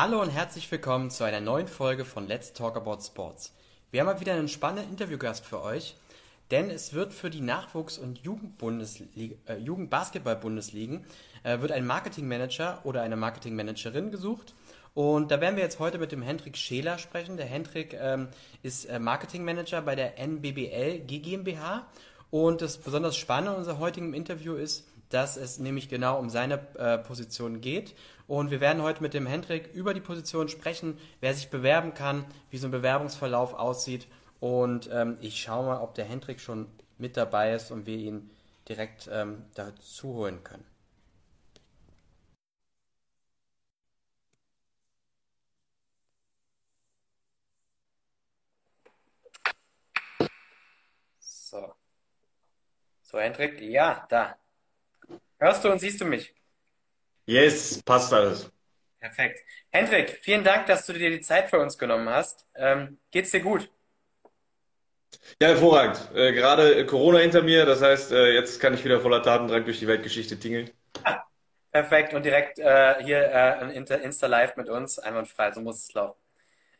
Hallo und herzlich willkommen zu einer neuen Folge von Let's Talk About Sports. Wir haben mal wieder einen spannenden Interviewgast für euch, denn es wird für die Nachwuchs- und äh, Jugendbasketball-Bundesligen äh, wird ein Marketingmanager oder eine Marketingmanagerin gesucht. Und da werden wir jetzt heute mit dem Hendrik Scheler sprechen. Der Hendrik ähm, ist äh, Marketingmanager bei der NBBL GmbH. Und das besonders Spannende an unserem heutigen Interview ist, dass es nämlich genau um seine äh, Position geht. Und wir werden heute mit dem Hendrik über die Position sprechen, wer sich bewerben kann, wie so ein Bewerbungsverlauf aussieht. Und ähm, ich schaue mal, ob der Hendrik schon mit dabei ist und wir ihn direkt ähm, dazu holen können. So. So, Hendrik, ja, da. Hörst du und siehst du mich? Yes, passt alles. Perfekt. Hendrik, vielen Dank, dass du dir die Zeit für uns genommen hast. Ähm, geht's dir gut? Ja, hervorragend. Äh, gerade Corona hinter mir, das heißt, äh, jetzt kann ich wieder voller Tatendrang durch die Weltgeschichte tingeln. Ah, perfekt. Und direkt äh, hier äh, ein Insta Live mit uns, einwandfrei, so muss es laufen.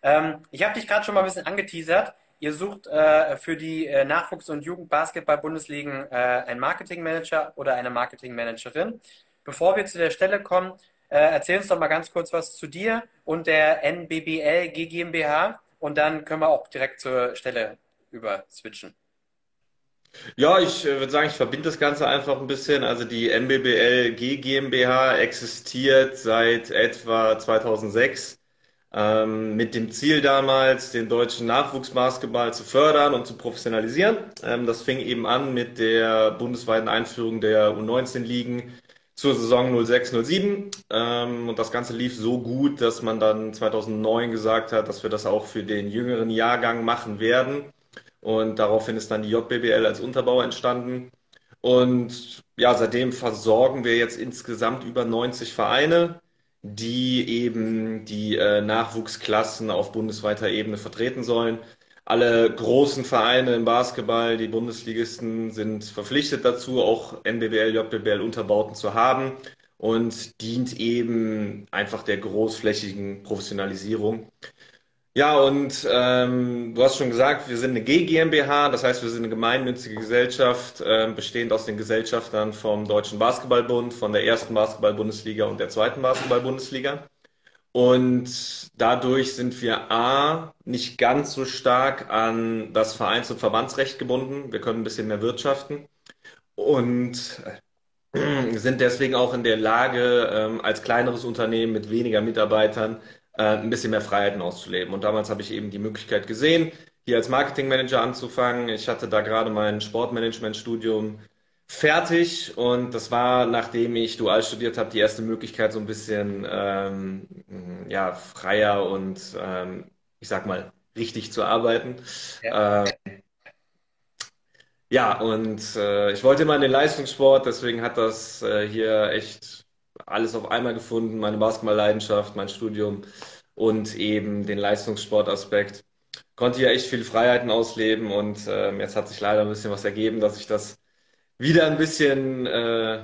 Ähm, ich habe dich gerade schon mal ein bisschen angeteasert. Ihr sucht äh, für die äh, Nachwuchs- und Jugendbasketball-Bundesligen äh, einen Marketingmanager oder eine Marketingmanagerin. Bevor wir zu der Stelle kommen, äh, erzähl uns doch mal ganz kurz was zu dir und der NBBL GmbH und dann können wir auch direkt zur Stelle über switchen. Ja, ich äh, würde sagen, ich verbinde das Ganze einfach ein bisschen. Also die NBBL GmbH existiert seit etwa 2006 ähm, mit dem Ziel damals, den deutschen Nachwuchsbasketball zu fördern und zu professionalisieren. Ähm, das fing eben an mit der bundesweiten Einführung der U19-Ligen zur Saison 06-07. Ähm, und das Ganze lief so gut, dass man dann 2009 gesagt hat, dass wir das auch für den jüngeren Jahrgang machen werden. Und daraufhin ist dann die JBBL als Unterbau entstanden. Und ja, seitdem versorgen wir jetzt insgesamt über 90 Vereine die eben die äh, Nachwuchsklassen auf bundesweiter Ebene vertreten sollen. Alle großen Vereine im Basketball, die Bundesligisten, sind verpflichtet dazu, auch NBBL, JBBL Unterbauten zu haben und dient eben einfach der großflächigen Professionalisierung. Ja, und ähm, du hast schon gesagt, wir sind eine G GmbH, das heißt, wir sind eine gemeinnützige Gesellschaft, äh, bestehend aus den Gesellschaftern vom Deutschen Basketballbund, von der ersten Basketball-Bundesliga und der zweiten Basketball-Bundesliga. Und dadurch sind wir A, nicht ganz so stark an das Vereins- und Verbandsrecht gebunden. Wir können ein bisschen mehr wirtschaften und äh, sind deswegen auch in der Lage, ähm, als kleineres Unternehmen mit weniger Mitarbeitern äh, ein bisschen mehr Freiheiten auszuleben. Und damals habe ich eben die Möglichkeit gesehen, hier als Marketingmanager anzufangen. Ich hatte da gerade mein Sportmanagement-Studium fertig und das war, nachdem ich dual studiert habe, die erste Möglichkeit, so ein bisschen ähm, ja, freier und ähm, ich sag mal richtig zu arbeiten. Ja, ähm, ja und äh, ich wollte immer in den Leistungssport, deswegen hat das äh, hier echt alles auf einmal gefunden, meine Basketball-Leidenschaft, mein Studium und eben den Leistungssportaspekt. Konnte hier echt viele Freiheiten ausleben und äh, jetzt hat sich leider ein bisschen was ergeben, dass ich das wieder ein bisschen äh,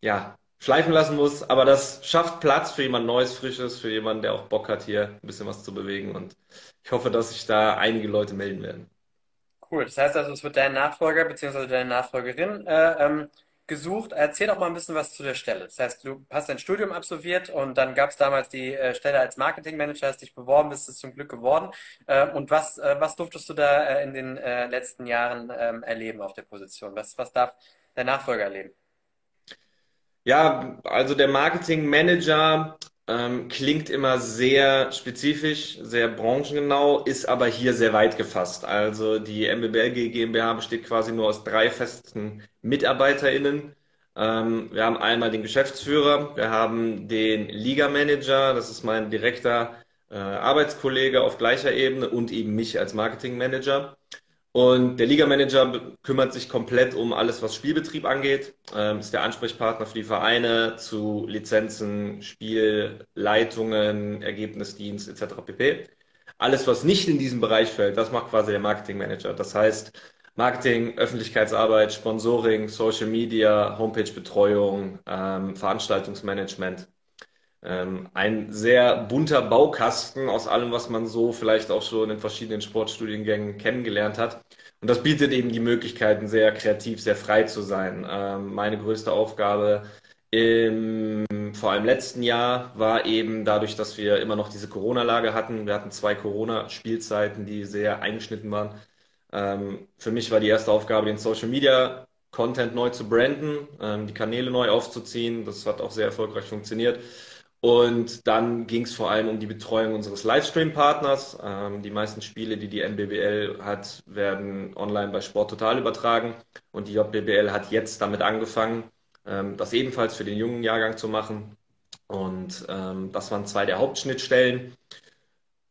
ja, schleifen lassen muss. Aber das schafft Platz für jemand Neues, Frisches, für jemanden, der auch Bock hat, hier ein bisschen was zu bewegen. Und ich hoffe, dass sich da einige Leute melden werden. Cool. Das heißt also, es wird dein Nachfolger bzw. deine Nachfolgerin äh, ähm, gesucht. Erzähl doch mal ein bisschen was zu der Stelle. Das heißt, du hast dein Studium absolviert und dann gab es damals die äh, Stelle als Marketingmanager, hast dich beworben, bist es zum Glück geworden. Äh, und was, äh, was durftest du da äh, in den äh, letzten Jahren ähm, erleben auf der Position? Was, was darf der Nachfolger erleben? Ja, also der Marketingmanager ähm, klingt immer sehr spezifisch, sehr branchengenau, ist aber hier sehr weit gefasst. Also die MBBLG GmbH besteht quasi nur aus drei festen MitarbeiterInnen. Ähm, wir haben einmal den Geschäftsführer, wir haben den Liga-Manager, das ist mein direkter äh, Arbeitskollege auf gleicher Ebene und eben mich als Marketingmanager. Und der Liga-Manager kümmert sich komplett um alles, was Spielbetrieb angeht, ähm, ist der Ansprechpartner für die Vereine zu Lizenzen, Spielleitungen, Ergebnisdienst etc. pp. Alles, was nicht in diesen Bereich fällt, das macht quasi der Marketingmanager. Das heißt, Marketing, Öffentlichkeitsarbeit, Sponsoring, Social Media, Homepage-Betreuung, ähm, Veranstaltungsmanagement. Ähm, ein sehr bunter Baukasten aus allem, was man so vielleicht auch schon in verschiedenen Sportstudiengängen kennengelernt hat. Und das bietet eben die Möglichkeiten, sehr kreativ, sehr frei zu sein. Ähm, meine größte Aufgabe im vor allem letzten Jahr war eben dadurch, dass wir immer noch diese Corona-Lage hatten. Wir hatten zwei Corona-Spielzeiten, die sehr eingeschnitten waren. Ähm, für mich war die erste Aufgabe, den Social Media Content neu zu branden, ähm, die Kanäle neu aufzuziehen. Das hat auch sehr erfolgreich funktioniert. Und dann ging es vor allem um die Betreuung unseres Livestream-Partners. Ähm, die meisten Spiele, die die NBBL hat, werden online bei Sport Total übertragen. Und die JBBL hat jetzt damit angefangen, ähm, das ebenfalls für den jungen Jahrgang zu machen. Und ähm, das waren zwei der Hauptschnittstellen.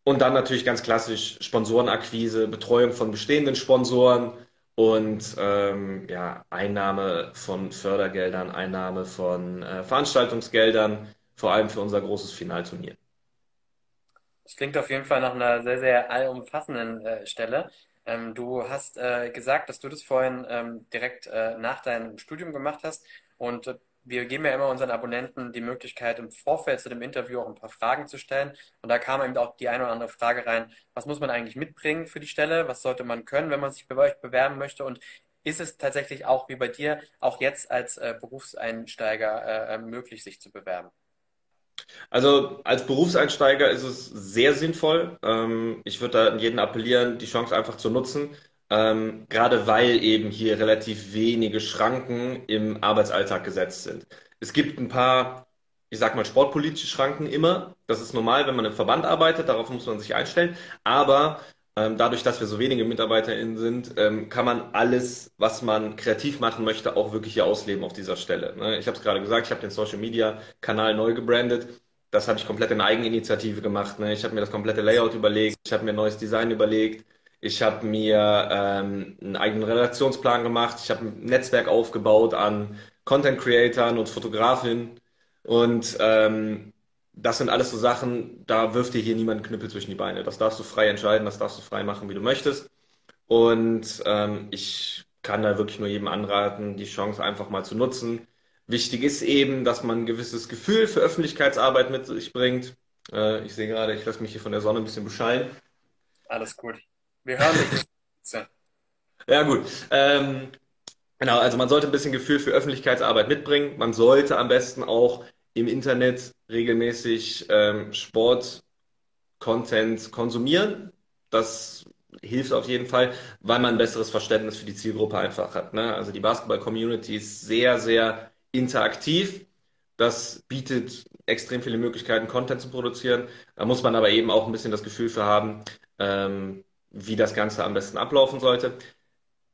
Und dann natürlich ganz klassisch Sponsorenakquise, Betreuung von bestehenden Sponsoren und ähm, ja, Einnahme von Fördergeldern, Einnahme von äh, Veranstaltungsgeldern vor allem für unser großes Finalturnier. Das klingt auf jeden Fall nach einer sehr, sehr allumfassenden äh, Stelle. Ähm, du hast äh, gesagt, dass du das vorhin ähm, direkt äh, nach deinem Studium gemacht hast und äh, wir geben ja immer unseren Abonnenten die Möglichkeit, im Vorfeld zu dem Interview auch ein paar Fragen zu stellen. Und da kam eben auch die eine oder andere Frage rein, was muss man eigentlich mitbringen für die Stelle? Was sollte man können, wenn man sich bei euch bewerben möchte? Und ist es tatsächlich auch wie bei dir, auch jetzt als äh, Berufseinsteiger äh, möglich, sich zu bewerben? Also als Berufseinsteiger ist es sehr sinnvoll. Ähm, ich würde da an jeden appellieren, die Chance einfach zu nutzen. Ähm, gerade weil eben hier relativ wenige Schranken im Arbeitsalltag gesetzt sind. Es gibt ein paar, ich sag mal, sportpolitische Schranken immer. Das ist normal, wenn man im Verband arbeitet, darauf muss man sich einstellen. Aber dadurch, dass wir so wenige MitarbeiterInnen sind, ähm, kann man alles, was man kreativ machen möchte, auch wirklich hier ausleben auf dieser Stelle. Ne? Ich habe es gerade gesagt, ich habe den Social Media Kanal neu gebrandet. Das habe ich komplett in Eigeninitiative gemacht. Ne? Ich habe mir das komplette Layout überlegt, ich habe mir ein neues Design überlegt, ich habe mir ähm, einen eigenen Redaktionsplan gemacht, ich habe ein Netzwerk aufgebaut an Content Creatoren und Fotografinnen und ähm, das sind alles so Sachen, da wirft dir hier niemand einen Knüppel zwischen die Beine. Das darfst du frei entscheiden, das darfst du frei machen, wie du möchtest. Und ähm, ich kann da wirklich nur jedem anraten, die Chance einfach mal zu nutzen. Wichtig ist eben, dass man ein gewisses Gefühl für Öffentlichkeitsarbeit mit sich bringt. Äh, ich sehe gerade, ich lasse mich hier von der Sonne ein bisschen bescheiden. Alles gut. Wir hören dich. ja, gut. Ähm, genau, also man sollte ein bisschen Gefühl für Öffentlichkeitsarbeit mitbringen. Man sollte am besten auch im Internet regelmäßig ähm, Sport-Content konsumieren. Das hilft auf jeden Fall, weil man ein besseres Verständnis für die Zielgruppe einfach hat. Ne? Also die Basketball-Community ist sehr, sehr interaktiv. Das bietet extrem viele Möglichkeiten, Content zu produzieren. Da muss man aber eben auch ein bisschen das Gefühl für haben, ähm, wie das Ganze am besten ablaufen sollte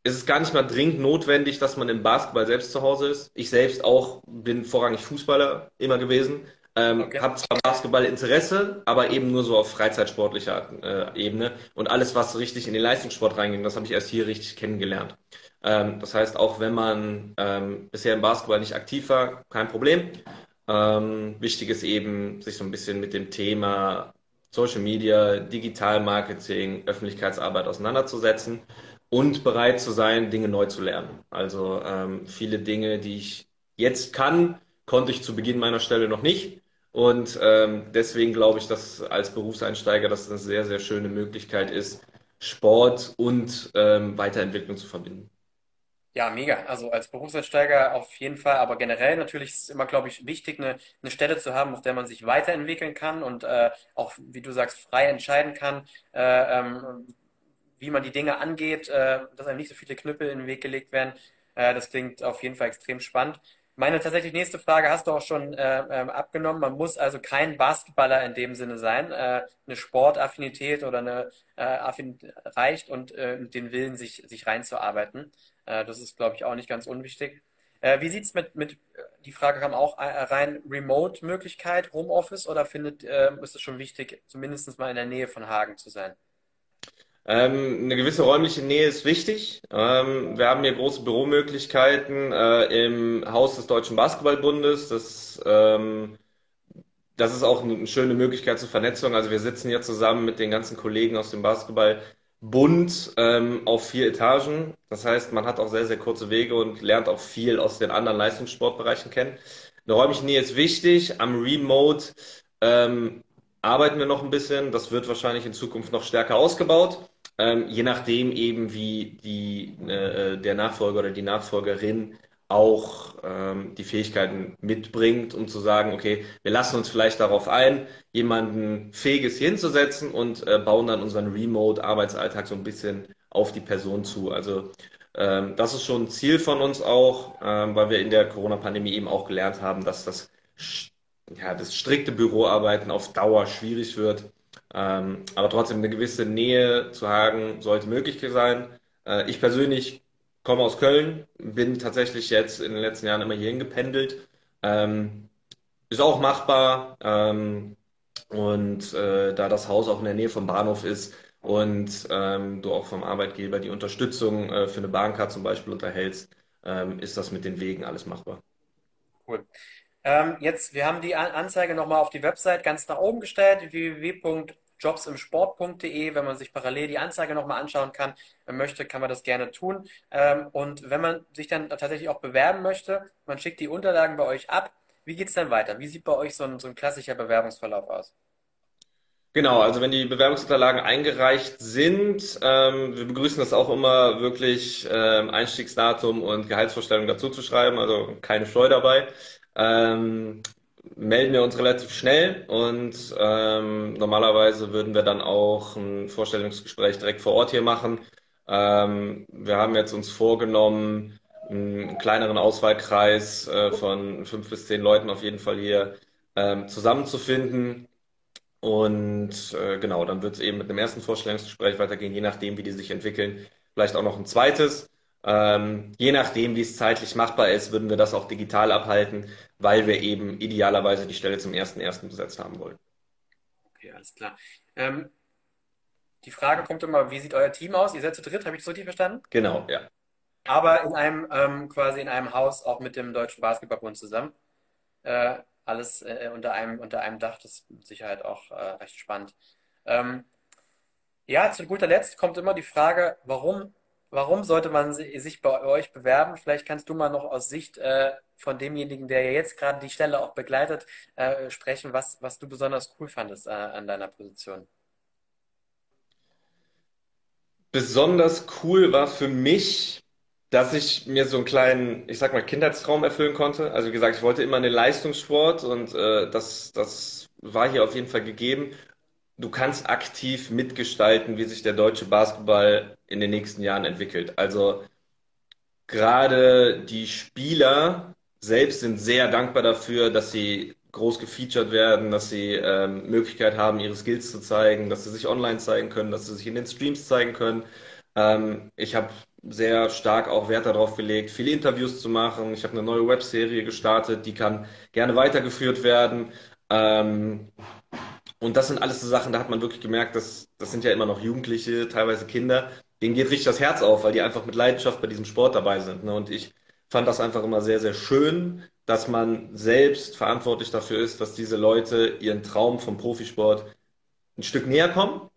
es ist gar nicht mal dringend notwendig, dass man im Basketball selbst zu Hause ist. Ich selbst auch bin vorrangig Fußballer immer gewesen. Ähm, okay. Habe zwar Basketballinteresse, aber eben nur so auf freizeitsportlicher äh, Ebene. Und alles, was richtig in den Leistungssport reinging, das habe ich erst hier richtig kennengelernt. Ähm, das heißt, auch wenn man ähm, bisher im Basketball nicht aktiv war, kein Problem. Ähm, wichtig ist eben, sich so ein bisschen mit dem Thema Social Media, Digital Marketing, Öffentlichkeitsarbeit auseinanderzusetzen und bereit zu sein, Dinge neu zu lernen. Also ähm, viele Dinge, die ich jetzt kann, konnte ich zu Beginn meiner Stelle noch nicht. Und ähm, deswegen glaube ich, dass als Berufseinsteiger das eine sehr, sehr schöne Möglichkeit ist, Sport und ähm, Weiterentwicklung zu verbinden. Ja, mega. Also als Berufseinsteiger auf jeden Fall, aber generell natürlich ist es immer, glaube ich, wichtig, eine, eine Stelle zu haben, auf der man sich weiterentwickeln kann und äh, auch, wie du sagst, frei entscheiden kann, äh, ähm, wie man die Dinge angeht, äh, dass einem nicht so viele Knüppel in den Weg gelegt werden. Äh, das klingt auf jeden Fall extrem spannend. Meine tatsächlich nächste Frage hast du auch schon äh, ähm, abgenommen. Man muss also kein Basketballer in dem Sinne sein. Äh, eine Sportaffinität oder eine äh, Affinität reicht und äh, den Willen, sich, sich reinzuarbeiten. Äh, das ist, glaube ich, auch nicht ganz unwichtig. Äh, wie sieht's mit, mit, die Frage kam auch rein, Remote-Möglichkeit, Homeoffice oder findet, ist es schon wichtig, zumindest mal in der Nähe von Hagen zu sein? Ähm, eine gewisse räumliche Nähe ist wichtig. Ähm, wir haben hier große Büromöglichkeiten äh, im Haus des Deutschen Basketballbundes. Das, ähm, das ist auch eine schöne Möglichkeit zur Vernetzung. Also wir sitzen hier zusammen mit den ganzen Kollegen aus dem Basketballbund ähm, auf vier Etagen. Das heißt, man hat auch sehr, sehr kurze Wege und lernt auch viel aus den anderen Leistungssportbereichen kennen. Eine räumliche Nähe ist wichtig. Am Remote ähm, arbeiten wir noch ein bisschen. Das wird wahrscheinlich in Zukunft noch stärker ausgebaut. Ähm, je nachdem eben, wie die, äh, der Nachfolger oder die Nachfolgerin auch ähm, die Fähigkeiten mitbringt, um zu sagen, okay, wir lassen uns vielleicht darauf ein, jemanden Fähiges hier hinzusetzen und äh, bauen dann unseren Remote-Arbeitsalltag so ein bisschen auf die Person zu. Also ähm, das ist schon ein Ziel von uns auch, ähm, weil wir in der Corona-Pandemie eben auch gelernt haben, dass das, ja, das strikte Büroarbeiten auf Dauer schwierig wird. Ähm, aber trotzdem eine gewisse Nähe zu haben, sollte möglich sein. Äh, ich persönlich komme aus Köln, bin tatsächlich jetzt in den letzten Jahren immer hierhin gependelt. Ähm, ist auch machbar. Ähm, und äh, da das Haus auch in der Nähe vom Bahnhof ist und ähm, du auch vom Arbeitgeber die Unterstützung äh, für eine Bahncard zum Beispiel unterhältst, ähm, ist das mit den Wegen alles machbar. Cool. Ähm, jetzt, wir haben die Anzeige nochmal auf die Website ganz nach oben gestellt, www jobsimsport.de, wenn man sich parallel die Anzeige nochmal anschauen kann, möchte, kann man das gerne tun. Ähm, und wenn man sich dann tatsächlich auch bewerben möchte, man schickt die Unterlagen bei euch ab. Wie geht es dann weiter? Wie sieht bei euch so ein, so ein klassischer Bewerbungsverlauf aus? Genau, also wenn die Bewerbungsunterlagen eingereicht sind, ähm, wir begrüßen das auch immer wirklich ähm, Einstiegsdatum und Gehaltsvorstellung dazu zu schreiben, also keine Scheu dabei. Ähm, melden wir uns relativ schnell und ähm, normalerweise würden wir dann auch ein Vorstellungsgespräch direkt vor Ort hier machen. Ähm, wir haben jetzt uns vorgenommen, einen kleineren Auswahlkreis äh, von fünf bis zehn Leuten auf jeden Fall hier ähm, zusammenzufinden. Und äh, genau, dann wird es eben mit dem ersten Vorstellungsgespräch weitergehen, je nachdem, wie die sich entwickeln. Vielleicht auch noch ein zweites. Ähm, je nachdem, wie es zeitlich machbar ist, würden wir das auch digital abhalten, weil wir eben idealerweise die Stelle zum ersten ersten besetzt haben wollen. Okay, alles klar. Ähm, die Frage kommt immer, wie sieht euer Team aus? Ihr seid zu dritt, habe ich das richtig verstanden? Genau, ja. Aber in einem ähm, quasi in einem Haus auch mit dem Deutschen Basketballbund zusammen. Äh, alles äh, unter einem unter einem Dach, das ist mit Sicherheit auch äh, recht spannend. Ähm, ja, zu guter Letzt kommt immer die Frage, warum Warum sollte man sich bei euch bewerben? Vielleicht kannst du mal noch aus Sicht äh, von demjenigen, der ja jetzt gerade die Stelle auch begleitet, äh, sprechen, was, was du besonders cool fandest äh, an deiner Position. Besonders cool war für mich, dass ich mir so einen kleinen, ich sag mal, Kindheitstraum erfüllen konnte. Also wie gesagt, ich wollte immer einen Leistungssport und äh, das, das war hier auf jeden Fall gegeben du kannst aktiv mitgestalten, wie sich der deutsche Basketball in den nächsten Jahren entwickelt. Also gerade die Spieler selbst sind sehr dankbar dafür, dass sie groß gefeatured werden, dass sie ähm, Möglichkeit haben, ihre Skills zu zeigen, dass sie sich online zeigen können, dass sie sich in den Streams zeigen können. Ähm, ich habe sehr stark auch Wert darauf gelegt, viele Interviews zu machen. Ich habe eine neue Webserie gestartet, die kann gerne weitergeführt werden. Ähm, und das sind alles so Sachen, da hat man wirklich gemerkt, dass das sind ja immer noch Jugendliche, teilweise Kinder, denen geht richtig das Herz auf, weil die einfach mit Leidenschaft bei diesem Sport dabei sind. Ne? Und ich fand das einfach immer sehr, sehr schön, dass man selbst verantwortlich dafür ist, dass diese Leute ihren Traum vom Profisport ein Stück näher kommen.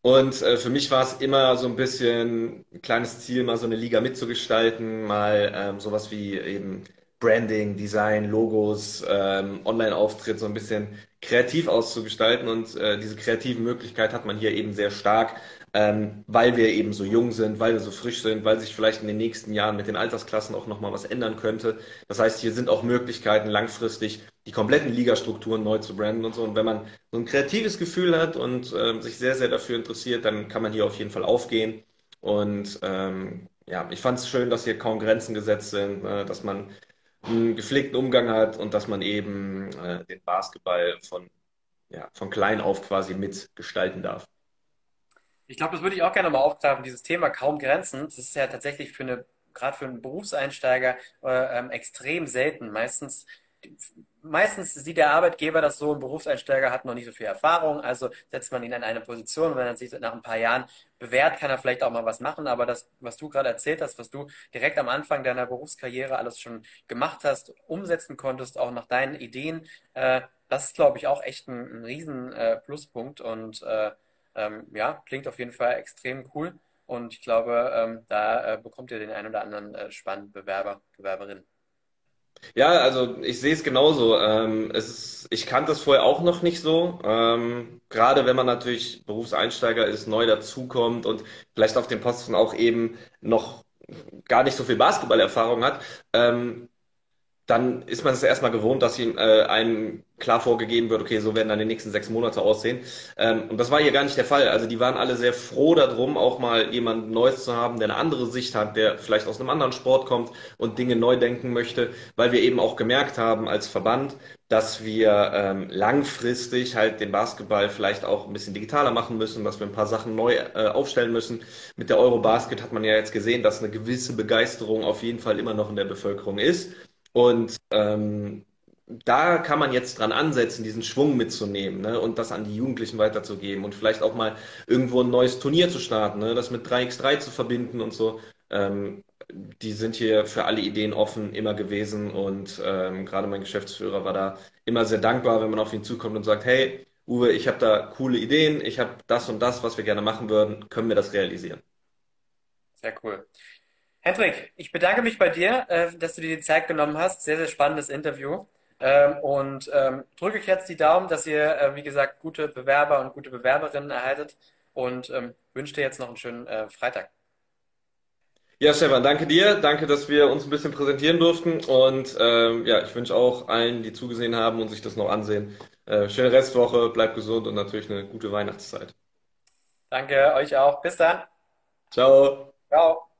Und äh, für mich war es immer so ein bisschen ein kleines Ziel, mal so eine Liga mitzugestalten, mal ähm, sowas wie eben Branding, Design, Logos, ähm, Online-Auftritt so ein bisschen kreativ auszugestalten. Und äh, diese kreative Möglichkeit hat man hier eben sehr stark, ähm, weil wir eben so jung sind, weil wir so frisch sind, weil sich vielleicht in den nächsten Jahren mit den Altersklassen auch nochmal was ändern könnte. Das heißt, hier sind auch Möglichkeiten, langfristig die kompletten Ligastrukturen neu zu branden und so. Und wenn man so ein kreatives Gefühl hat und äh, sich sehr, sehr dafür interessiert, dann kann man hier auf jeden Fall aufgehen. Und ähm, ja, ich fand es schön, dass hier kaum Grenzen gesetzt sind, äh, dass man einen gepflegten Umgang hat und dass man eben äh, den Basketball von, ja, von klein auf quasi mitgestalten darf. Ich glaube, das würde ich auch gerne mal aufgreifen, dieses Thema kaum Grenzen. Das ist ja tatsächlich für eine, gerade für einen Berufseinsteiger äh, ähm, extrem selten. Meistens meistens sieht der Arbeitgeber das so, ein Berufseinsteiger hat noch nicht so viel Erfahrung, also setzt man ihn in eine Position und wenn er sich nach ein paar Jahren bewährt, kann er vielleicht auch mal was machen, aber das, was du gerade erzählt hast, was du direkt am Anfang deiner Berufskarriere alles schon gemacht hast, umsetzen konntest, auch nach deinen Ideen, äh, das ist, glaube ich, auch echt ein, ein riesen äh, Pluspunkt und äh, ähm, ja, klingt auf jeden Fall extrem cool und ich glaube, ähm, da äh, bekommt ihr den einen oder anderen äh, spannenden Bewerber, Bewerberin. Ja, also ich sehe es genauso. Ähm, es ist, ich kannte es vorher auch noch nicht so. Ähm, gerade wenn man natürlich Berufseinsteiger ist, neu dazukommt und vielleicht auf dem Posten auch eben noch gar nicht so viel Basketballerfahrung hat. Ähm, dann ist man es erstmal gewohnt, dass ihm äh, einem klar vorgegeben wird, okay, so werden dann die nächsten sechs Monate aussehen. Ähm, und das war hier gar nicht der Fall. Also die waren alle sehr froh darum, auch mal jemand Neues zu haben, der eine andere Sicht hat, der vielleicht aus einem anderen Sport kommt und Dinge neu denken möchte, weil wir eben auch gemerkt haben als Verband, dass wir ähm, langfristig halt den Basketball vielleicht auch ein bisschen digitaler machen müssen, dass wir ein paar Sachen neu äh, aufstellen müssen. Mit der Eurobasket hat man ja jetzt gesehen, dass eine gewisse Begeisterung auf jeden Fall immer noch in der Bevölkerung ist. Und ähm, da kann man jetzt dran ansetzen, diesen Schwung mitzunehmen ne, und das an die Jugendlichen weiterzugeben und vielleicht auch mal irgendwo ein neues Turnier zu starten, ne, das mit 3x3 zu verbinden und so. Ähm, die sind hier für alle Ideen offen immer gewesen und ähm, gerade mein Geschäftsführer war da immer sehr dankbar, wenn man auf ihn zukommt und sagt, hey, Uwe, ich habe da coole Ideen, ich habe das und das, was wir gerne machen würden, können wir das realisieren? Sehr cool. Hendrik, ich bedanke mich bei dir, äh, dass du dir die Zeit genommen hast. Sehr, sehr spannendes Interview. Ähm, und ähm, drücke ich jetzt die Daumen, dass ihr, äh, wie gesagt, gute Bewerber und gute Bewerberinnen erhaltet und ähm, wünsche dir jetzt noch einen schönen äh, Freitag. Ja, Stefan, danke dir. Danke, dass wir uns ein bisschen präsentieren durften. Und ähm, ja, ich wünsche auch allen, die zugesehen haben und sich das noch ansehen, äh, schöne Restwoche, bleibt gesund und natürlich eine gute Weihnachtszeit. Danke euch auch. Bis dann. Ciao. Ciao.